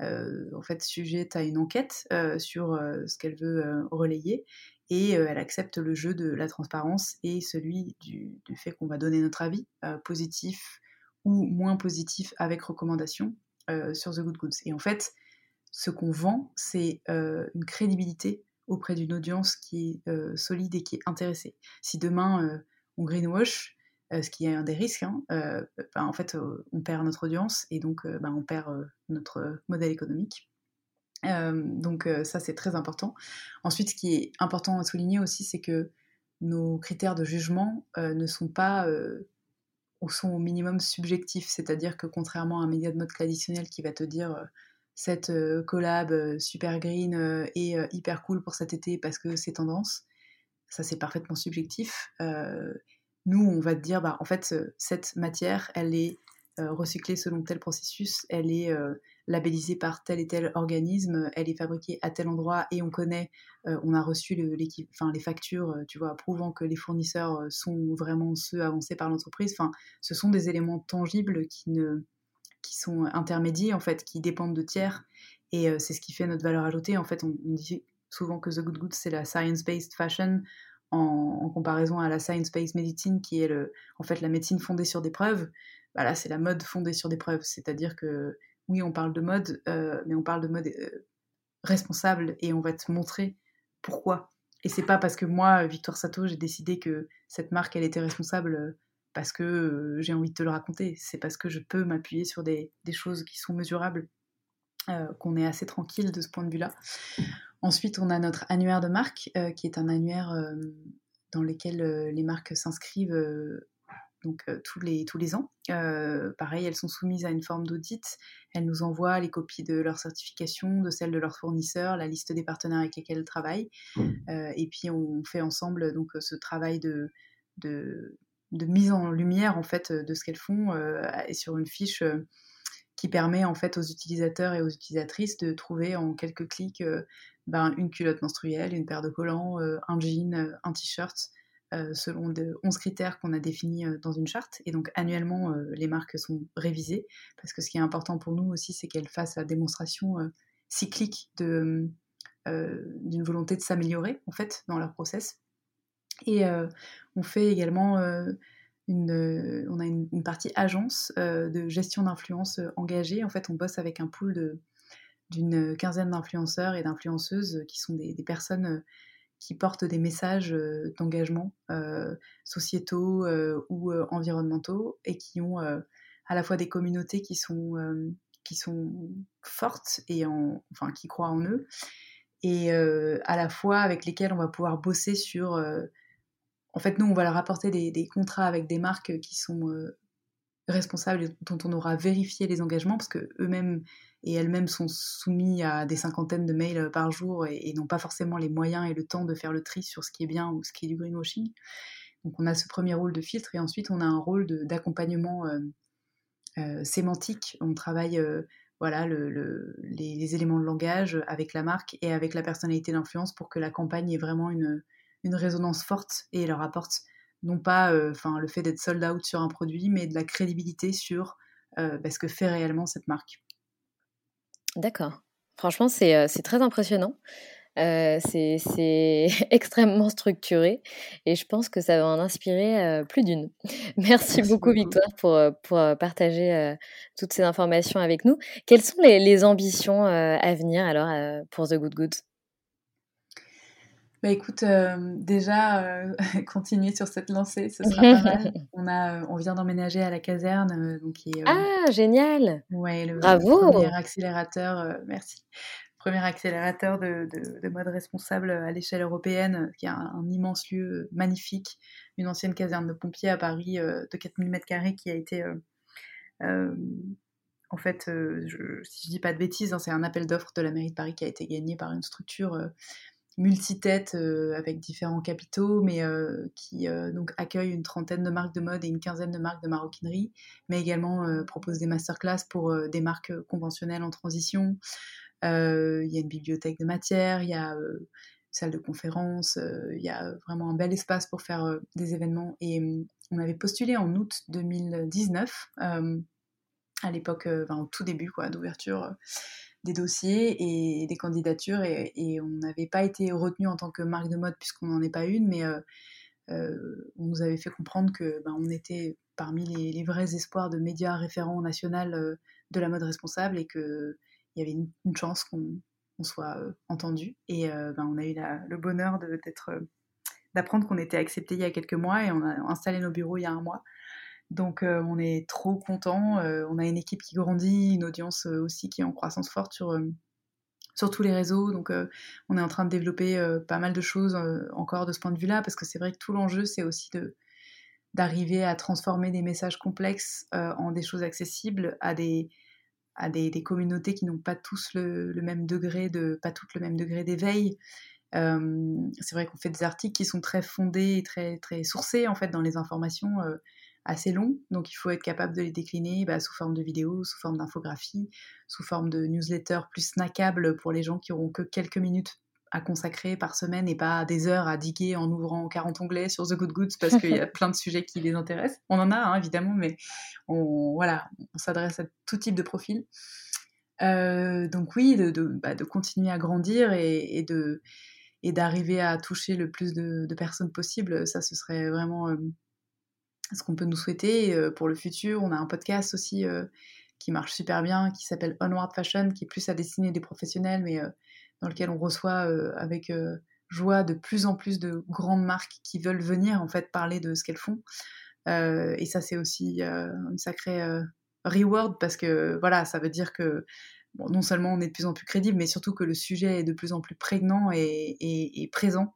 euh, en fait sujette à une enquête euh, sur euh, ce qu'elle veut relayer et elle accepte le jeu de la transparence et celui du, fait qu'on va donner notre avis positif ou moins positif avec recommandation sur The Good Goods. Et en fait, ce qu'on vend, c'est une crédibilité auprès d'une audience qui est solide et qui est intéressée. Si demain on greenwash, euh, ce qui est un des risques. Hein, euh, ben, en fait, euh, on perd notre audience et donc ben, on perd notre modèle économique. donc ça, c'est très important. Ensuite, ce qui est important à souligner aussi, c'est que nos critères de jugement ne sont pas ou sont au minimum subjectifs. C'est-à-dire que contrairement à un média de mode traditionnel qui va te dire cette collab super green et hyper cool pour cet été parce que c'est tendance, ça c'est parfaitement subjectif. Nous, on va te dire, bah, en fait, cette matière, elle est recyclée selon tel processus, elle est labellisée par tel et tel organisme, elle est fabriquée à tel endroit et on connaît, on a reçu les factures, tu vois, prouvant que les fournisseurs sont vraiment ceux avancés par l'entreprise. Enfin, ce sont des éléments tangibles qui ne qui sont intermédiaires en fait, qui dépendent de tiers et c'est ce qui fait notre valeur ajoutée. En fait, on, dit souvent que The Good Good c'est la science-based fashion en, comparaison à la science-based medicine qui est le, en fait la médecine fondée sur des preuves. Bah c'est la mode fondée sur des preuves, c'est-à-dire que oui, on parle de mode, euh, mais on parle de mode euh, responsable et on va te montrer pourquoi. Et c'est pas parce que moi, Victoire Sato, j'ai décidé que cette marque, elle était responsable euh, parce que j'ai envie de te le raconter. C'est parce que je peux m'appuyer sur des, choses qui sont mesurables, qu'on est assez tranquille de ce point de vue-là. Ensuite, on a notre annuaire de marque, qui est un annuaire dans lequel les marques s'inscrivent donc tous, les, tous les ans. pareil, elles sont soumises à une forme d'audit. Elles nous envoient les copies de leur certification, de celles de leurs fournisseurs, la liste des partenaires avec lesquels elles travaillent. et puis on fait ensemble donc ce travail de, de, de, mise en lumière en fait de ce qu'elles font et sur une fiche qui permet en fait aux utilisateurs et aux utilisatrices de trouver en quelques clics ben, une culotte menstruelle, une paire de collants, un jean, un t-shirt, euh, selon de 11 critères qu'on a définis euh, dans une charte. Et donc annuellement, euh, les marques sont révisées, parce que ce qui est important pour nous aussi, c'est qu'elles fassent la démonstration cyclique d'une volonté de s'améliorer, en fait, dans leur process. Et on fait également une, on a une, partie agence de gestion d'influence engagée. En fait, on bosse avec un pool d'une quinzaine d'influenceurs et d'influenceuses qui sont des, des personnes qui portent des messages d'engagement sociétaux ou environnementaux et qui ont à la fois des communautés qui sont, qui sont fortes et en, enfin, qui croient en eux et à la fois avec lesquelles on va pouvoir bosser sur... en fait, nous, on va leur apporter des, contrats avec des marques qui sont responsables et dont on aura vérifié les engagements parce que eux-mêmes et elles-mêmes sont soumises à des cinquantaines de mails par jour et, n'ont pas forcément les moyens et le temps de faire le tri sur ce qui est bien ou ce qui est du greenwashing. Donc on a ce premier rôle de filtre et ensuite on a un rôle d'accompagnement euh, euh, sémantique. On travaille euh, voilà, le, les, éléments de langage avec la marque et avec la personnalité d'influence pour que la campagne ait vraiment une, une résonance forte et leur apporte non pas enfin le fait d'être sold out sur un produit, mais de la crédibilité sur bah, ce que fait réellement cette marque. D'accord. Franchement, c'est euh, très impressionnant. Euh, c'est extrêmement structuré et je pense que ça va en inspirer euh, plus d'une. Merci, beaucoup, Victoire pour, pour partager toutes ces informations avec nous. Quelles sont les, les ambitions à venir alors pour The Good Goods bah écoute, euh, déjà, euh, continuer sur cette lancée, ce sera pas mal. On, a, euh, on vient d'emménager à la caserne. donc qui ah, génial Ouais, le Bravo premier accélérateur, merci. Premier accélérateur de, de, mode responsable à l'échelle européenne, qui a un, immense lieu magnifique, une ancienne caserne de pompiers à Paris de 4000 m2 qui a été... en fait, je, si je dis pas de bêtises, hein, c'est un appel d'offres de la mairie de Paris qui a été gagné par une structure multi-tête euh, avec différents capitaux, mais euh, qui euh, donc accueille une trentaine de marques de mode et une quinzaine de marques de maroquinerie, mais également propose des masterclass pour des marques conventionnelles en transition. Il y a une bibliothèque de matière, il y a une salle de conférence, il y a vraiment un bel espace pour faire des événements. Et hum, on avait postulé en août 2019, à l'époque, enfin, au tout début d'ouverture des dossiers et des candidatures et, on n'avait pas été retenu en tant que marque de mode puisqu'on n'en est pas une, mais euh, euh, on nous avait fait comprendre que ben, on était parmi les, vrais espoirs de médias référents national euh, de la mode responsable et qu'il y avait une, chance qu'on soit entendu. Et ben, on a eu le bonheur d'apprendre qu'on était accepté il y a quelques mois et on a installé nos bureaux il y a un mois. Donc euh, on est trop content. Euh, on a une équipe qui grandit, une audience euh, aussi qui est en croissance forte sur, tous les réseaux. Donc on est en train de développer pas mal de choses encore de ce point de vue-là, parce que c'est vrai que tout l'enjeu, c'est aussi d'arriver à transformer des messages complexes en des choses accessibles à des, à des, communautés qui n'ont pas tous le, même degré de pas toutes le même degré d'éveil. c'est vrai qu'on fait des articles qui sont très fondés et très très sourcés en fait dans les informations assez longs, donc il faut être capable de les décliner bah, sous forme de vidéos, sous forme d'infographie, sous forme de newsletter plus snackable pour les gens qui auront que quelques minutes à consacrer par semaine et pas des heures à diguer en ouvrant 40 onglets sur The Good Goods parce qu'il y a plein de sujets qui les intéressent. On en a hein, évidemment, mais on, voilà, on s'adresse à tout type de profil. Euh, donc oui, de, de, bah, de, continuer à grandir et, de et d'arriver à toucher le plus de, personnes possible, ça ce serait vraiment euh, ce qu'on peut nous souhaiter euh, pour le futur. On a un podcast aussi qui marche super bien, qui s'appelle Onward Fashion, qui est plus à destiner des professionnels, mais dans lequel on reçoit euh, avec euh, joie de plus en plus de grandes marques qui veulent venir en fait parler de ce qu'elles font. Euh, et ça, c'est aussi une sacrée reward parce que voilà, ça veut dire que non seulement on est de plus en plus crédible, mais surtout que le sujet est de plus en plus prégnant et présent.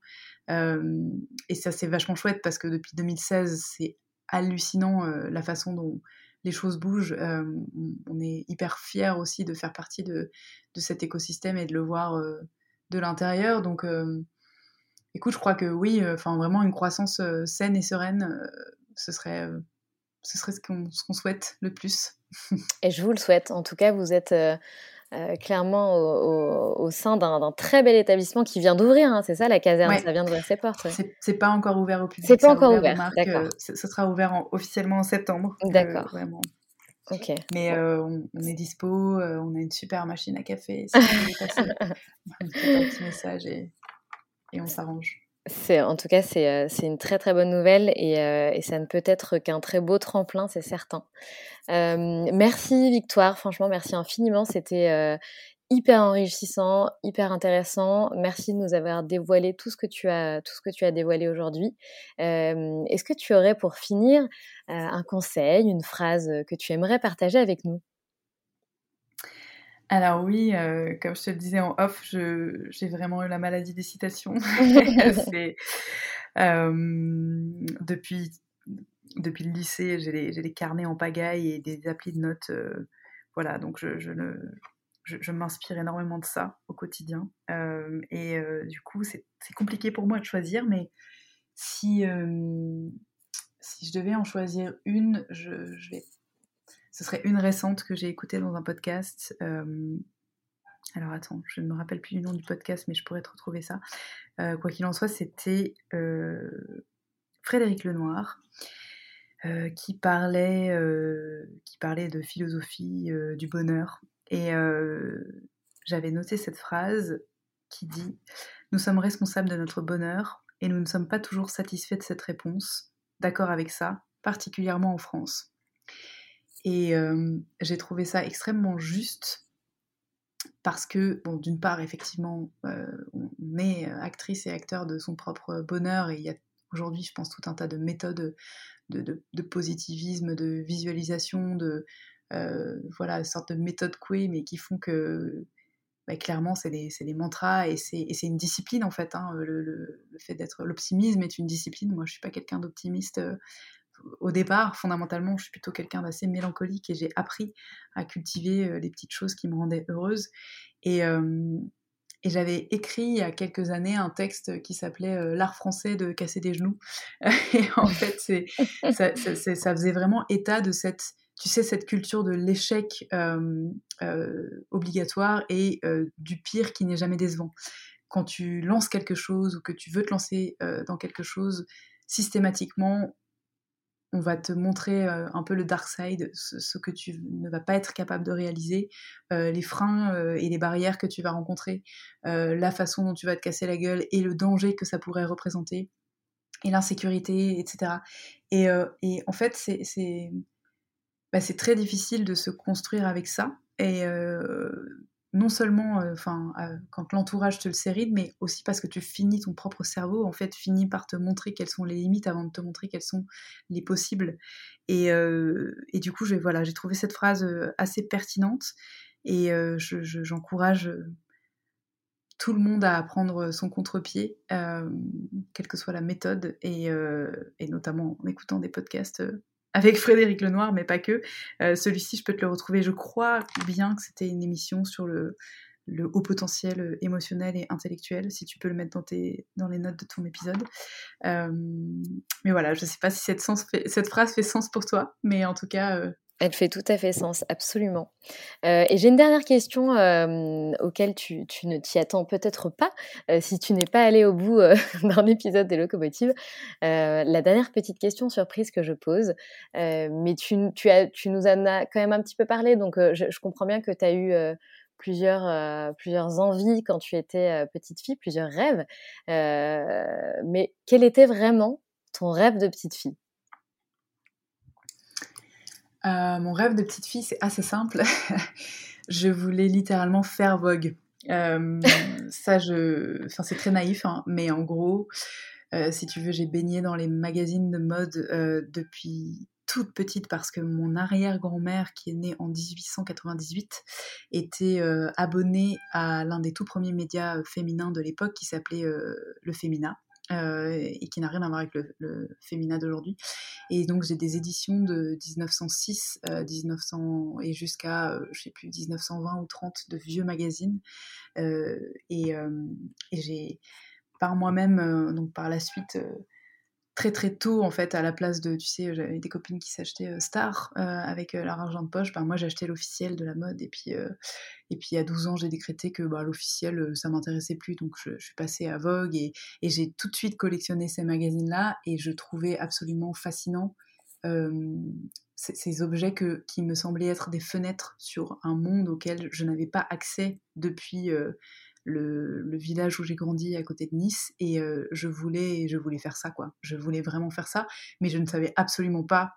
et ça, c'est vachement chouette parce que depuis 2016, c'est hallucinant la façon dont les choses bougent. Euh, on est hyper fiers aussi de faire partie de, cet écosystème et de le voir euh, de l'intérieur. Donc, euh, écoute, je crois que oui, vraiment une croissance saine et sereine, ce serait ce serait ce qu'on souhaite le plus. Et je vous le souhaite. En tout cas, vous êtes clairement au, sein d'un très bel établissement qui vient d'ouvrir. Hein, c'est ça, la caserne, ça vient d'ouvrir ses portes. C'est pas encore ouvert au public. C'est pas encore ouvert, d'accord. ce sera ouvert officiellement en septembre. D'accord. vraiment. Ok. Mais on, est dispo, on a une super machine à café. Si vous voulez passer, un petit message et, et on s'arrange. En tout cas, c'est une très très bonne nouvelle et, et ça ne peut être qu'un très beau tremplin, c'est certain. merci Victoire, franchement, merci infiniment. C'était hyper enrichissant, hyper intéressant. Merci de nous avoir dévoilé tout ce que tu as, tout ce que tu as dévoilé aujourd'hui. Est-ce que tu aurais pour finir un conseil, une phrase que tu aimerais partager avec nous? Alors oui, euh, comme je te le disais en off, j'ai vraiment eu la maladie des citations. euh, depuis, depuis le lycée, j'ai les, carnets en pagaille et des applis de notes. Euh, voilà, donc je, je, je, m'inspire énormément de ça au quotidien. Et du coup, c'est compliqué pour moi de choisir, mais si, si je devais en choisir une, je, je vais ce serait une récente que j'ai écoutée dans un podcast. Euh, alors attends, je ne me rappelle plus du nom du podcast, mais je pourrais te retrouver ça. Euh, quoi qu'il en soit, c'était euh, Frédéric Lenoir. qui, parlait, qui parlait de philosophie du bonheur. Et j'avais noté cette phrase qui dit Nous sommes responsables de notre bonheur et nous ne sommes pas toujours satisfaits de cette réponse. D'accord avec ça, particulièrement en France. Et j'ai trouvé ça extrêmement juste parce que, bon, d'une part, effectivement, on est actrice et acteur de son propre bonheur et il y a aujourd'hui, je pense, tout un tas de méthodes de, positivisme, de visualisation, de voilà, une sorte de méthode couée, mais qui font que bah, clairement, c'est des, des, mantras et c'est une discipline en fait. Hein, le, le, fait d'être l'optimisme est une discipline. Moi, je suis pas quelqu'un d'optimiste au départ, fondamentalement, je suis plutôt quelqu'un d'assez mélancolique et j'ai appris à cultiver euh, les petites choses qui me rendaient heureuse. Et, euh, j'avais écrit il y a quelques années un texte qui s'appelait euh, L'art français de casser des genoux. et en fait, ça, faisait vraiment état de cette, tu sais, cette culture de l'échec obligatoire et du pire qui n'est jamais décevant. Quand tu lances quelque chose ou que tu veux te lancer dans quelque chose, systématiquement, on va te montrer euh, un peu le dark side, ce, que tu ne vas pas être capable de réaliser, euh, les freins euh, et les barrières que tu vas rencontrer, la façon dont tu vas te casser la gueule et le danger que ça pourrait représenter, et l'insécurité, etc. Et, en fait, bah, c'est très difficile de se construire avec ça. Non seulement euh, enfin euh, quand l'entourage te le séride, mais aussi parce que tu finis ton propre cerveau, en fait, finit par te montrer quelles sont les limites avant de te montrer quelles sont les possibles. Et, euh, et du coup, j'ai voilà, trouvé cette phrase assez pertinente et j'encourage tout le monde à prendre son contre-pied, quelle que soit la méthode, et, et, notamment en écoutant des podcasts avec Frédéric Lenoir, mais pas que. Euh, celui-ci, je peux te le retrouver. Je crois bien que c'était une émission sur le, haut potentiel émotionnel et intellectuel, si tu peux le mettre dans, les notes de ton épisode. mais voilà, je ne sais pas si cette phrase fait sens pour toi, mais en tout cas, elle fait tout à fait sens, absolument. Euh, et j'ai une dernière question euh, auquel tu, ne t'y attends peut-être pas euh, si tu n'es pas allé au bout d'un épisode des locomotives. la dernière petite question surprise que je pose, mais tu, nous en as quand même un petit peu parlé, donc je, comprends bien que tu as eu plusieurs envies quand tu étais petite fille, plusieurs rêves. mais quel était vraiment ton rêve de petite fille? Euh, mon rêve de petite fille, c'est assez simple. je voulais littéralement faire Vogue. Euh, ça, je... enfin, c'est très naïf, hein, mais en gros, euh, si tu veux, j'ai baigné dans les magazines de mode depuis toute petite parce que mon arrière-grand-mère, qui est née en 1898, était abonnée à l'un des tout premiers médias féminins de l'époque qui s'appelait Le Fémina. Euh, et qui n'a rien à voir avec le, féminin d'aujourd'hui. Et donc j'ai des éditions de 1906, 1900 euh, et jusqu'à euh, je sais plus 1920 ou 30 de vieux magazines. et, et j'ai par moi-même donc par la suite très très tôt en fait à la place de tu sais j'avais des copines qui s'achetaient euh, Star euh, avec euh, leur argent de poche. Ben, moi acheté l'officiel de la mode et puis et puis à 12 ans j'ai décrété que bah, l'officiel ça m'intéressait plus. Donc je, suis passée à Vogue et, j'ai tout de suite collectionné ces magazines là et je trouvais absolument fascinant ces objets qui me semblaient être des fenêtres sur un monde auquel je n'avais pas accès depuis le, village où j'ai grandi à côté de Nice et euh, je voulais je voulais faire ça quoi. Je voulais vraiment faire ça mais je ne savais absolument pas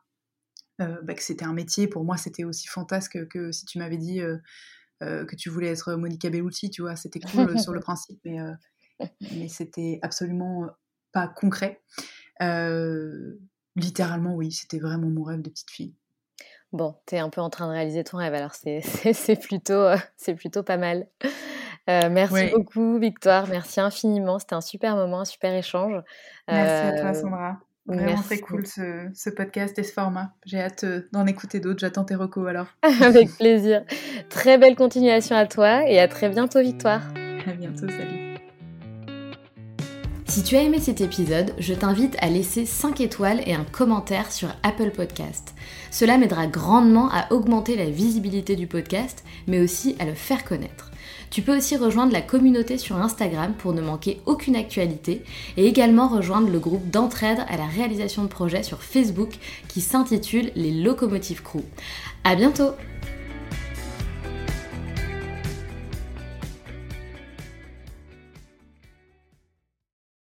euh, bah, que c'était un métier. Pour moi c'était aussi fantasque que si tu m'avais dit euh, que tu voulais être Monica Bellucci tu vois. C'était cool sur le principe mais mais c'était absolument pas concret. Littéralement oui c'était vraiment mon rêve de petite fille. Bon, tu es un peu en train de réaliser ton rêve, alors c'est plutôt, c'est plutôt pas mal. Euh, merci beaucoup, Victoire. Merci infiniment. C'était un super moment, un super échange. Merci à toi, euh, Sandra. Vraiment très cool ce, podcast et ce format. J'ai hâte euh, d'en écouter d'autres. J'attends tes recos alors. Avec plaisir. Très belle continuation à toi et à très bientôt, Victoire. À bientôt, salut. Si tu as aimé cet épisode, je t'invite à laisser 5 étoiles et un commentaire sur Apple Podcast. Cela m'aidera grandement à augmenter la visibilité du podcast, mais aussi à le faire connaître. Tu peux aussi rejoindre la communauté sur Instagram pour ne manquer aucune actualité et également rejoindre le groupe d'entraide à la réalisation de projets sur Facebook qui s'intitule Les Locomotives Crew. À bientôt!